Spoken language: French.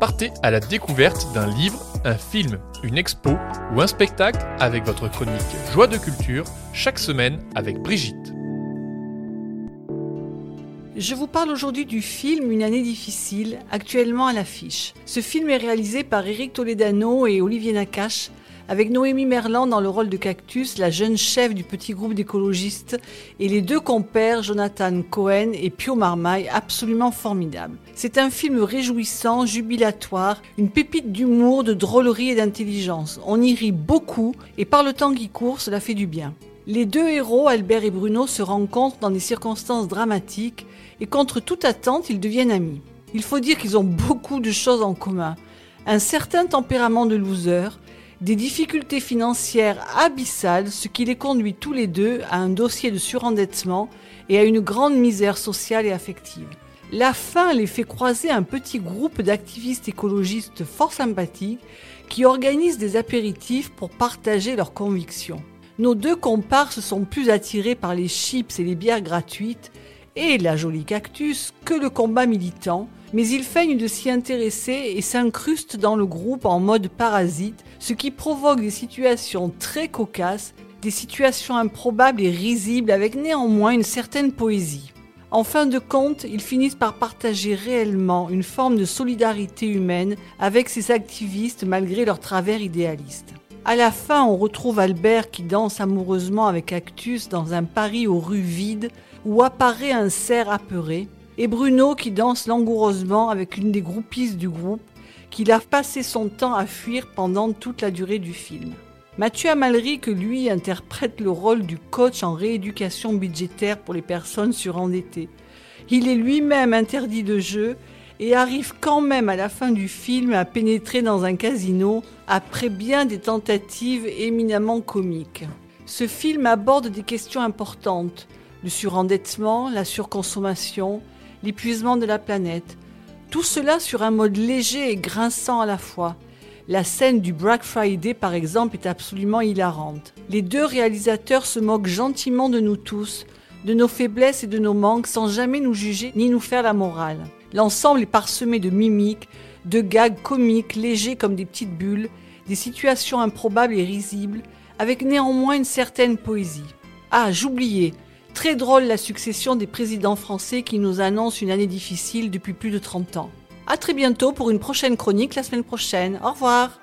Partez à la découverte d'un livre, un film, une expo ou un spectacle avec votre chronique Joie de culture chaque semaine avec Brigitte. Je vous parle aujourd'hui du film Une année difficile, actuellement à l'affiche. Ce film est réalisé par Eric Toledano et Olivier Nakache, avec Noémie Merland dans le rôle de Cactus, la jeune chef du petit groupe d'écologistes, et les deux compères Jonathan Cohen et Pio Marmaille, absolument formidables. C'est un film réjouissant, jubilatoire, une pépite d'humour, de drôlerie et d'intelligence. On y rit beaucoup, et par le temps qui court, cela fait du bien. Les deux héros, Albert et Bruno, se rencontrent dans des circonstances dramatiques, et contre toute attente, ils deviennent amis. Il faut dire qu'ils ont beaucoup de choses en commun. Un certain tempérament de loser, des difficultés financières abyssales, ce qui les conduit tous les deux à un dossier de surendettement et à une grande misère sociale et affective. La fin les fait croiser un petit groupe d'activistes écologistes fort sympathiques qui organisent des apéritifs pour partager leurs convictions. Nos deux comparses sont plus attirés par les chips et les bières gratuites et la jolie cactus que le combat militant, mais ils feignent de s'y intéresser et s'incrustent dans le groupe en mode parasite, ce qui provoque des situations très cocasses, des situations improbables et risibles avec néanmoins une certaine poésie. En fin de compte, ils finissent par partager réellement une forme de solidarité humaine avec ces activistes malgré leur travers idéaliste. À la fin, on retrouve Albert qui danse amoureusement avec Cactus dans un Paris aux rues vides où apparaît un cerf apeuré, et Bruno qui danse langoureusement avec une des groupistes du groupe, qu'il a passé son temps à fuir pendant toute la durée du film. Mathieu Amalric, lui interprète le rôle du coach en rééducation budgétaire pour les personnes surendettées. Il est lui-même interdit de jeu et arrive quand même à la fin du film à pénétrer dans un casino après bien des tentatives éminemment comiques. Ce film aborde des questions importantes, le surendettement, la surconsommation, l'épuisement de la planète, tout cela sur un mode léger et grinçant à la fois. La scène du Black Friday par exemple est absolument hilarante. Les deux réalisateurs se moquent gentiment de nous tous, de nos faiblesses et de nos manques sans jamais nous juger ni nous faire la morale. L'ensemble est parsemé de mimiques, de gags comiques légers comme des petites bulles, des situations improbables et risibles, avec néanmoins une certaine poésie. Ah, j'oubliais, très drôle la succession des présidents français qui nous annoncent une année difficile depuis plus de 30 ans. À très bientôt pour une prochaine chronique la semaine prochaine. Au revoir.